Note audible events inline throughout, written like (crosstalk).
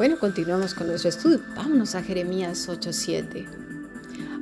Bueno, continuamos con nuestro estudio. Vámonos a Jeremías 8:7.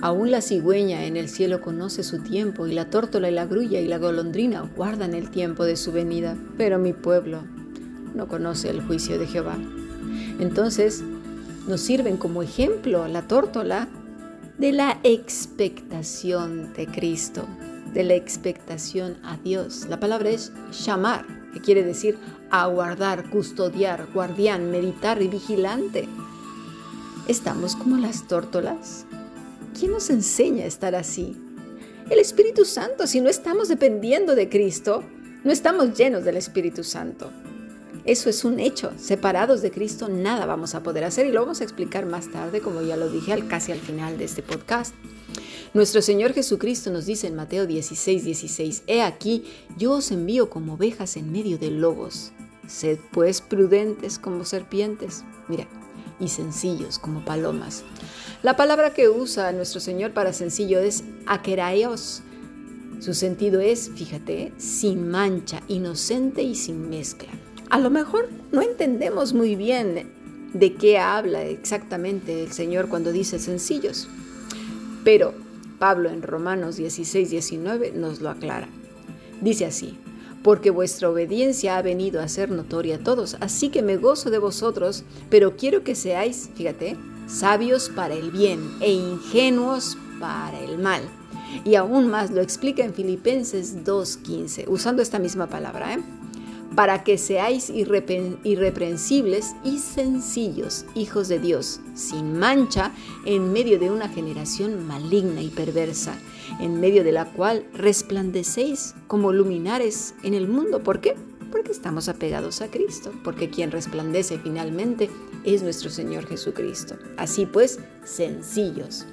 Aún la cigüeña en el cielo conoce su tiempo, y la tórtola y la grulla y la golondrina guardan el tiempo de su venida, pero mi pueblo no conoce el juicio de Jehová. Entonces, nos sirven como ejemplo la tórtola de la expectación de Cristo, de la expectación a Dios. La palabra es llamar, que quiere decir aguardar, custodiar, guardián, meditar y vigilante. ¿Estamos como las tórtolas? ¿Quién nos enseña a estar así? El Espíritu Santo, si no estamos dependiendo de Cristo, no estamos llenos del Espíritu Santo. Eso es un hecho. Separados de Cristo nada vamos a poder hacer y lo vamos a explicar más tarde, como ya lo dije al, casi al final de este podcast. Nuestro Señor Jesucristo nos dice en Mateo 16, 16, He aquí, yo os envío como ovejas en medio de lobos. Sed pues prudentes como serpientes. Mira, y sencillos como palomas. La palabra que usa nuestro Señor para sencillo es akeraios. Su sentido es, fíjate, sin mancha, inocente y sin mezcla. A lo mejor no entendemos muy bien de qué habla exactamente el Señor cuando dice sencillos, pero Pablo en Romanos 16, 19 nos lo aclara. Dice así, porque vuestra obediencia ha venido a ser notoria a todos, así que me gozo de vosotros, pero quiero que seáis, fíjate, sabios para el bien e ingenuos para el mal. Y aún más lo explica en Filipenses 2.15, usando esta misma palabra, ¿eh? Para que seáis irreprensibles y sencillos, hijos de Dios, sin mancha, en medio de una generación maligna y perversa, en medio de la cual resplandecéis como luminares en el mundo. ¿Por qué? Porque estamos apegados a Cristo, porque quien resplandece finalmente es nuestro Señor Jesucristo. Así pues, sencillos.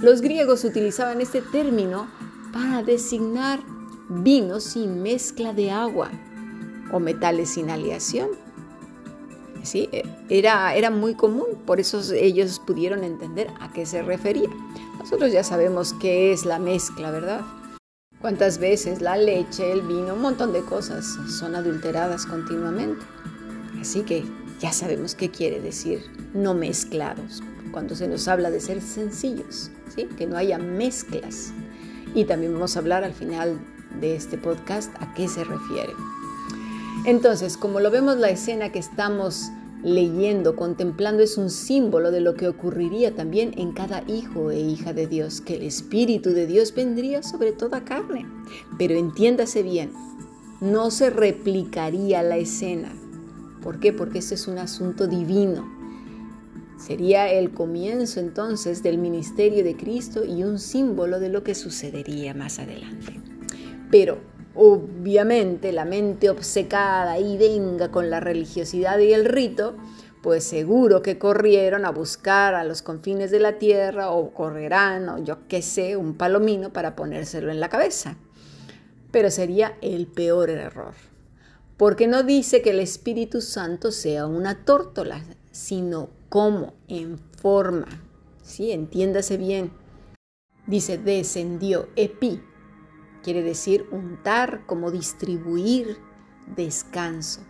Los griegos utilizaban este término para designar vino sin mezcla de agua, o metales sin aleación. ¿Sí? Era, era muy común, por eso ellos pudieron entender a qué se refería. Nosotros ya sabemos qué es la mezcla, ¿verdad? Cuántas veces la leche, el vino, un montón de cosas son adulteradas continuamente. Así que ya sabemos qué quiere decir no mezclados, cuando se nos habla de ser sencillos, ¿sí? que no haya mezclas. Y también vamos a hablar al final de este podcast a qué se refiere. Entonces, como lo vemos, la escena que estamos leyendo, contemplando, es un símbolo de lo que ocurriría también en cada hijo e hija de Dios, que el Espíritu de Dios vendría sobre toda carne. Pero entiéndase bien, no se replicaría la escena. ¿Por qué? Porque este es un asunto divino. Sería el comienzo entonces del ministerio de Cristo y un símbolo de lo que sucedería más adelante. Pero obviamente la mente obcecada y venga con la religiosidad y el rito, pues seguro que corrieron a buscar a los confines de la tierra o correrán o yo qué sé, un palomino para ponérselo en la cabeza. Pero sería el peor error, porque no dice que el Espíritu Santo sea una tórtola, sino como en forma. Sí, entiéndase bien. Dice descendió epi, quiere decir untar, como distribuir descanso.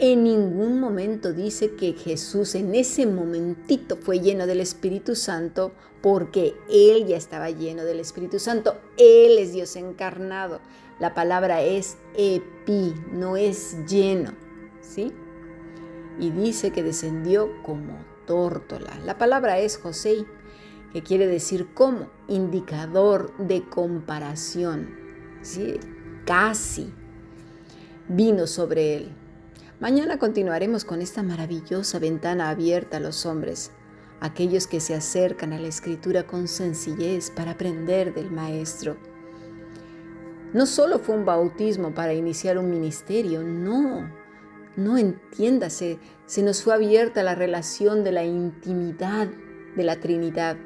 En ningún momento dice que Jesús en ese momentito fue lleno del Espíritu Santo porque Él ya estaba lleno del Espíritu Santo. Él es Dios encarnado. La palabra es epi, no es lleno. ¿Sí? Y dice que descendió como tórtola. La palabra es José que quiere decir como, indicador de comparación, ¿sí? casi vino sobre él. Mañana continuaremos con esta maravillosa ventana abierta a los hombres, aquellos que se acercan a la escritura con sencillez para aprender del Maestro. No solo fue un bautismo para iniciar un ministerio, no, no entiéndase, se nos fue abierta la relación de la intimidad de la Trinidad.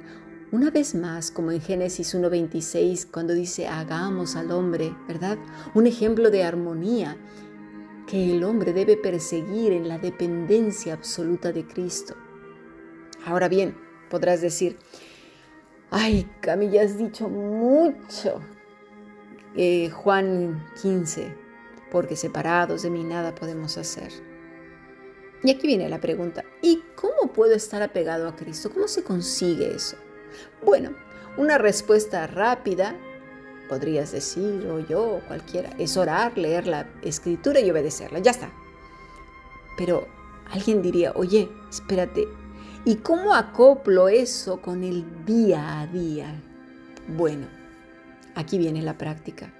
Una vez más, como en Génesis 1.26, cuando dice, hagamos al hombre, ¿verdad? Un ejemplo de armonía que el hombre debe perseguir en la dependencia absoluta de Cristo. Ahora bien, podrás decir, ay, Camilla, has dicho mucho. Eh, Juan 15, porque separados de mí nada podemos hacer. Y aquí viene la pregunta, ¿y cómo puedo estar apegado a Cristo? ¿Cómo se consigue eso? Bueno, una respuesta rápida, podrías decir, o yo, o cualquiera, es orar, leer la escritura y obedecerla, ya está. Pero alguien diría, oye, espérate, ¿y cómo acoplo eso con el día a día? Bueno, aquí viene la práctica.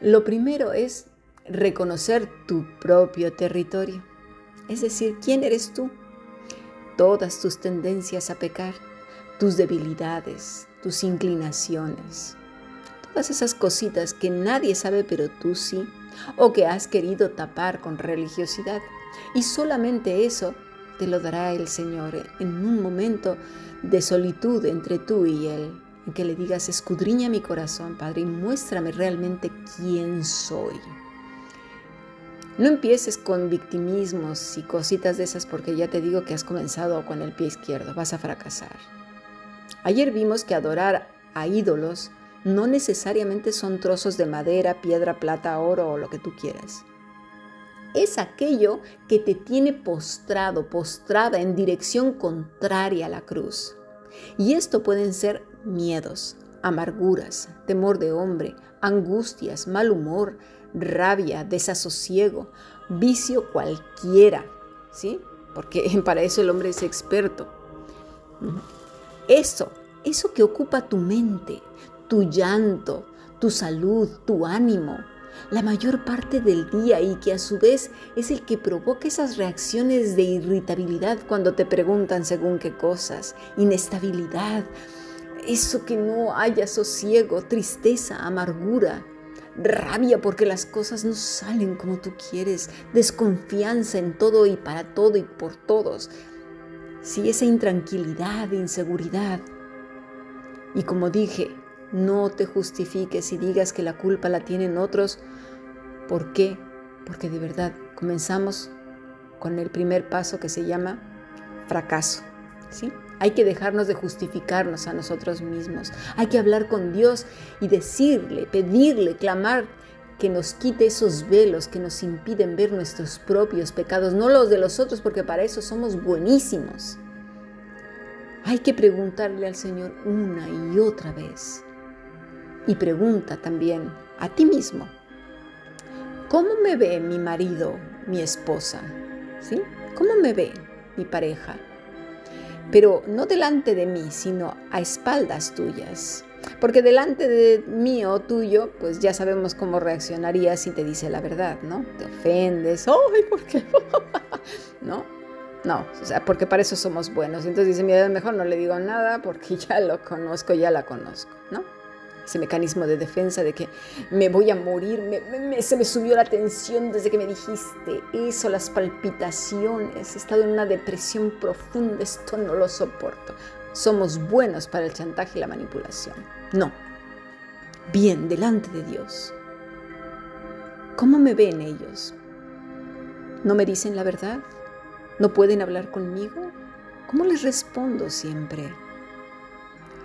Lo primero es reconocer tu propio territorio, es decir, quién eres tú, todas tus tendencias a pecar, tus debilidades, tus inclinaciones, todas esas cositas que nadie sabe pero tú sí, o que has querido tapar con religiosidad. Y solamente eso te lo dará el Señor en un momento de solitud entre tú y Él en que le digas, escudriña mi corazón, Padre, y muéstrame realmente quién soy. No empieces con victimismos y cositas de esas porque ya te digo que has comenzado con el pie izquierdo, vas a fracasar. Ayer vimos que adorar a ídolos no necesariamente son trozos de madera, piedra, plata, oro o lo que tú quieras. Es aquello que te tiene postrado, postrada en dirección contraria a la cruz. Y esto pueden ser miedos, amarguras, temor de hombre, angustias, mal humor, rabia, desasosiego, vicio cualquiera, ¿sí? Porque (laughs) para eso el hombre es experto. Eso, eso que ocupa tu mente, tu llanto, tu salud, tu ánimo, la mayor parte del día y que a su vez es el que provoca esas reacciones de irritabilidad cuando te preguntan según qué cosas, inestabilidad, eso que no haya sosiego, tristeza, amargura, rabia porque las cosas no salen como tú quieres, desconfianza en todo y para todo y por todos. Si esa intranquilidad, inseguridad. Y como dije, no te justifiques y digas que la culpa la tienen otros. ¿Por qué? Porque de verdad comenzamos con el primer paso que se llama fracaso. ¿sí? Hay que dejarnos de justificarnos a nosotros mismos. Hay que hablar con Dios y decirle, pedirle, clamar que nos quite esos velos que nos impiden ver nuestros propios pecados, no los de los otros, porque para eso somos buenísimos. Hay que preguntarle al Señor una y otra vez. Y pregunta también a ti mismo, ¿cómo me ve mi marido, mi esposa? ¿Sí? ¿Cómo me ve mi pareja? pero no delante de mí, sino a espaldas tuyas. Porque delante de mí o tuyo, pues ya sabemos cómo reaccionarías si te dice la verdad, ¿no? Te ofendes, ¡ay, por qué! (laughs) ¿No? No, o sea, porque para eso somos buenos. Entonces dice, mira, mejor no le digo nada porque ya lo conozco, ya la conozco, ¿no? ese mecanismo de defensa de que me voy a morir, se me subió la tensión desde que me dijiste eso, las palpitaciones, he estado en una depresión profunda, esto no lo soporto. Somos buenos para el chantaje y la manipulación. No. Bien, delante de Dios. ¿Cómo me ven ellos? ¿No me dicen la verdad? ¿No pueden hablar conmigo? ¿Cómo les respondo siempre?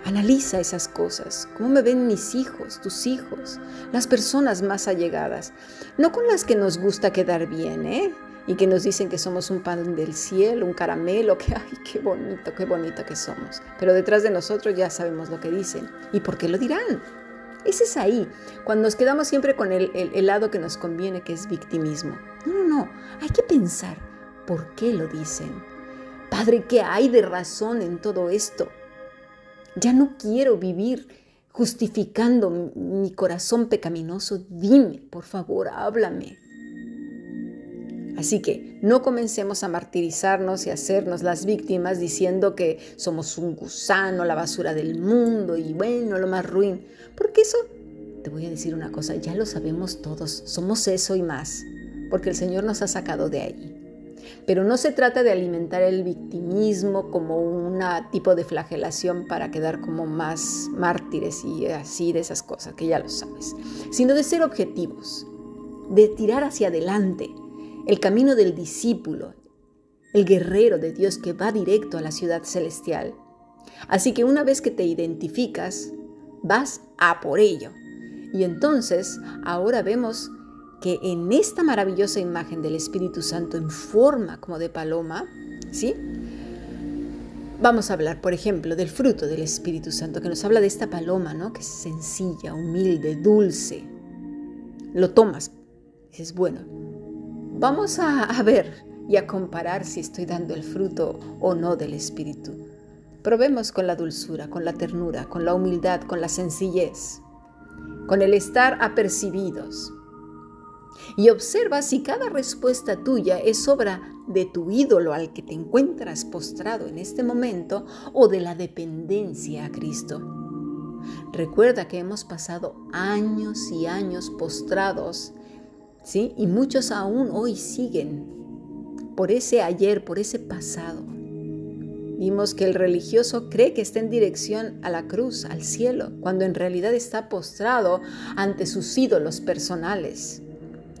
Analiza esas cosas, cómo me ven mis hijos, tus hijos, las personas más allegadas, no con las que nos gusta quedar bien, ¿eh? Y que nos dicen que somos un pan del cielo, un caramelo, que, ay, qué bonito, qué bonito que somos. Pero detrás de nosotros ya sabemos lo que dicen. ¿Y por qué lo dirán? Ese es ahí, cuando nos quedamos siempre con el, el lado que nos conviene, que es victimismo. No, no, no, hay que pensar, ¿por qué lo dicen? Padre, ¿qué hay de razón en todo esto? Ya no quiero vivir justificando mi corazón pecaminoso. Dime, por favor, háblame. Así que no comencemos a martirizarnos y a hacernos las víctimas diciendo que somos un gusano, la basura del mundo y bueno, lo más ruin. Porque eso, te voy a decir una cosa, ya lo sabemos todos, somos eso y más, porque el Señor nos ha sacado de ahí. Pero no se trata de alimentar el victimismo como un tipo de flagelación para quedar como más mártires y así de esas cosas, que ya lo sabes, sino de ser objetivos, de tirar hacia adelante el camino del discípulo, el guerrero de Dios que va directo a la ciudad celestial. Así que una vez que te identificas, vas a por ello. Y entonces ahora vemos que en esta maravillosa imagen del Espíritu Santo en forma como de paloma, ¿sí? Vamos a hablar, por ejemplo, del fruto del Espíritu Santo, que nos habla de esta paloma, ¿no? Que es sencilla, humilde, dulce. Lo tomas, dices, bueno, vamos a, ver y a comparar si estoy dando el fruto o no del Espíritu. Probemos con la dulzura, con la ternura, con la humildad, con la sencillez, con el estar apercibidos. Y observa si cada respuesta tuya es obra de tu ídolo al que te encuentras postrado en este momento o de la dependencia a Cristo. Recuerda que hemos pasado años y años postrados, Y muchos aún hoy siguen por ese ayer, por ese pasado. Vimos que el religioso cree que está en dirección a la cruz, al cielo, cuando en realidad está postrado ante sus ídolos personales,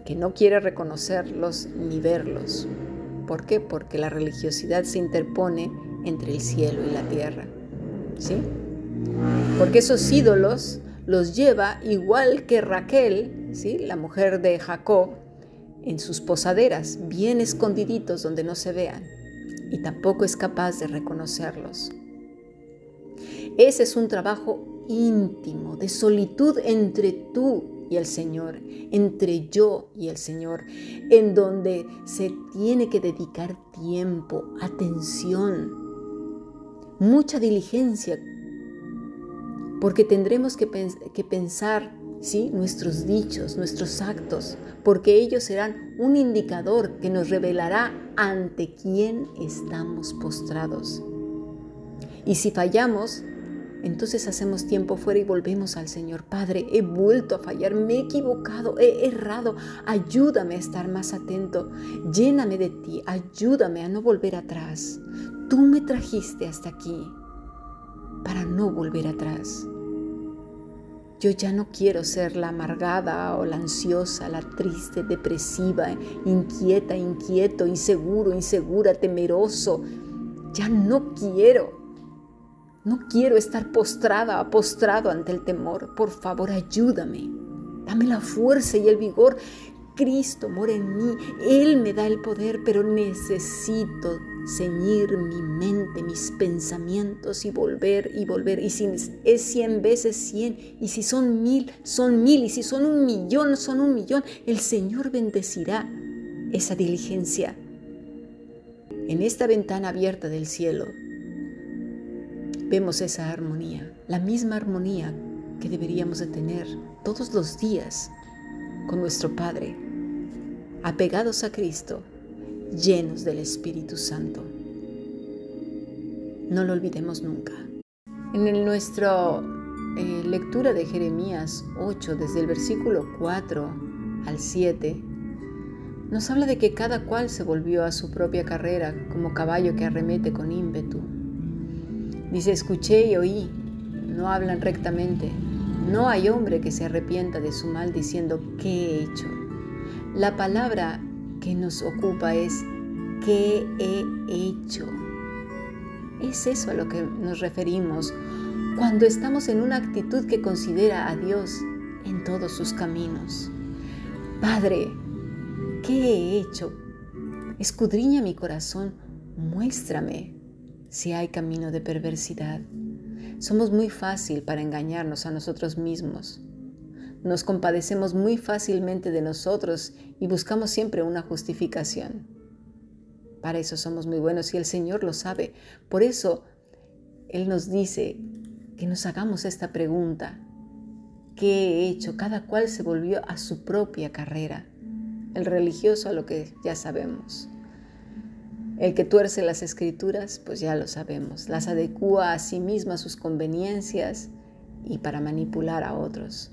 que no quiere reconocerlos ni verlos. ¿Por qué? Porque la religiosidad se interpone entre el cielo y la tierra. ¿Sí? Porque esos ídolos los lleva igual que Raquel, ¿sí? la mujer de Jacob, en sus posaderas, bien escondiditos donde no se vean, y tampoco es capaz de reconocerlos. Ese es un trabajo íntimo, de solitud entre tú y el Señor, entre yo y el Señor, en donde se tiene que dedicar tiempo, atención, mucha diligencia, porque tendremos que, pensar ¿sí? nuestros dichos, nuestros actos, porque ellos serán un indicador que nos revelará ante quién estamos postrados. Y si fallamos, entonces hacemos tiempo fuera y volvemos al Señor. Padre, he vuelto a fallar, me he equivocado, he errado. Ayúdame a estar más atento. Lléname de ti, ayúdame a no volver atrás. Tú me trajiste hasta aquí para no volver atrás. Yo ya no quiero ser la amargada o la ansiosa, la triste, depresiva, inquieta, inquieto, inseguro, insegura, temeroso. Ya no quiero. No quiero estar postrada, postrado ante el temor. Por favor, ayúdame. Dame la fuerza y el vigor. Cristo mora en mí. Él me da el poder, pero necesito ceñir mi mente, mis pensamientos y volver y volver. Y si es cien veces cien, y si son mil, son mil, y si son un millón, son un millón, el Señor bendecirá esa diligencia. En esta ventana abierta del cielo vemos esa armonía, la misma armonía que deberíamos de tener todos los días con nuestro Padre, apegados a Cristo llenos del Espíritu Santo. No lo olvidemos nunca. En nuestra eh, lectura de Jeremías 8, desde el versículo 4 al 7, nos habla de que cada cual se volvió a su propia carrera como caballo que arremete con ímpetu. Dice, escuché y oí, no hablan rectamente, no hay hombre que se arrepienta de su mal diciendo, ¿qué he hecho? La palabra que nos ocupa es ¿qué he hecho? Es eso a lo que nos referimos cuando estamos en una actitud que considera a Dios en todos sus caminos. Padre, ¿qué he hecho? Escudriña mi corazón, muéstrame si hay camino de perversidad. Somos muy fácil para engañarnos a nosotros mismos. Nos compadecemos muy fácilmente de nosotros y buscamos siempre una justificación. Para eso somos muy buenos y el Señor lo sabe. Por eso Él nos dice que nos hagamos esta pregunta. ¿Qué he hecho? Cada cual se volvió a su propia carrera. El religioso a lo que ya sabemos. El que tuerce las escrituras, pues ya lo sabemos. Las adecúa a sí misma a sus conveniencias y para manipular a otros.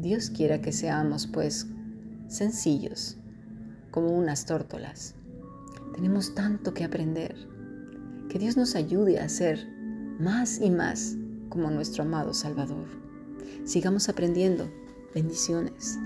Dios quiera que seamos pues sencillos, como unas tórtolas. Tenemos tanto que aprender. Que Dios nos ayude a ser más y más como nuestro amado Salvador. Sigamos aprendiendo. Bendiciones.